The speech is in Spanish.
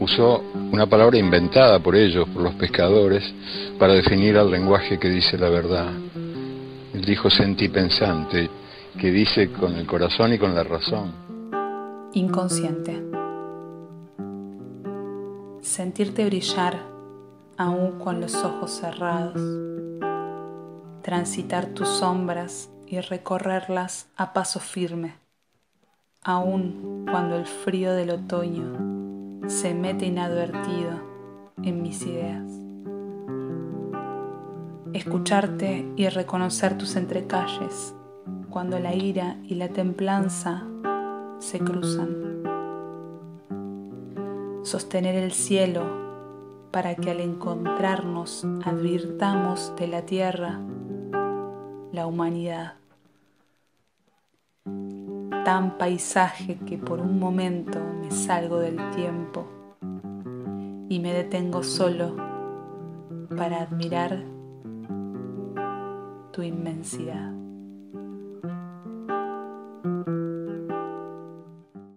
Usó una palabra inventada por ellos, por los pescadores, para definir al lenguaje que dice la verdad. Él dijo sentipensante, que dice con el corazón y con la razón. Inconsciente. Sentirte brillar aún con los ojos cerrados. Transitar tus sombras y recorrerlas a paso firme, aún cuando el frío del otoño se mete inadvertido en mis ideas. Escucharte y reconocer tus entrecalles cuando la ira y la templanza se cruzan. Sostener el cielo para que al encontrarnos advirtamos de la tierra la humanidad. Tan paisaje que por un momento me salgo del tiempo y me detengo solo para admirar tu inmensidad.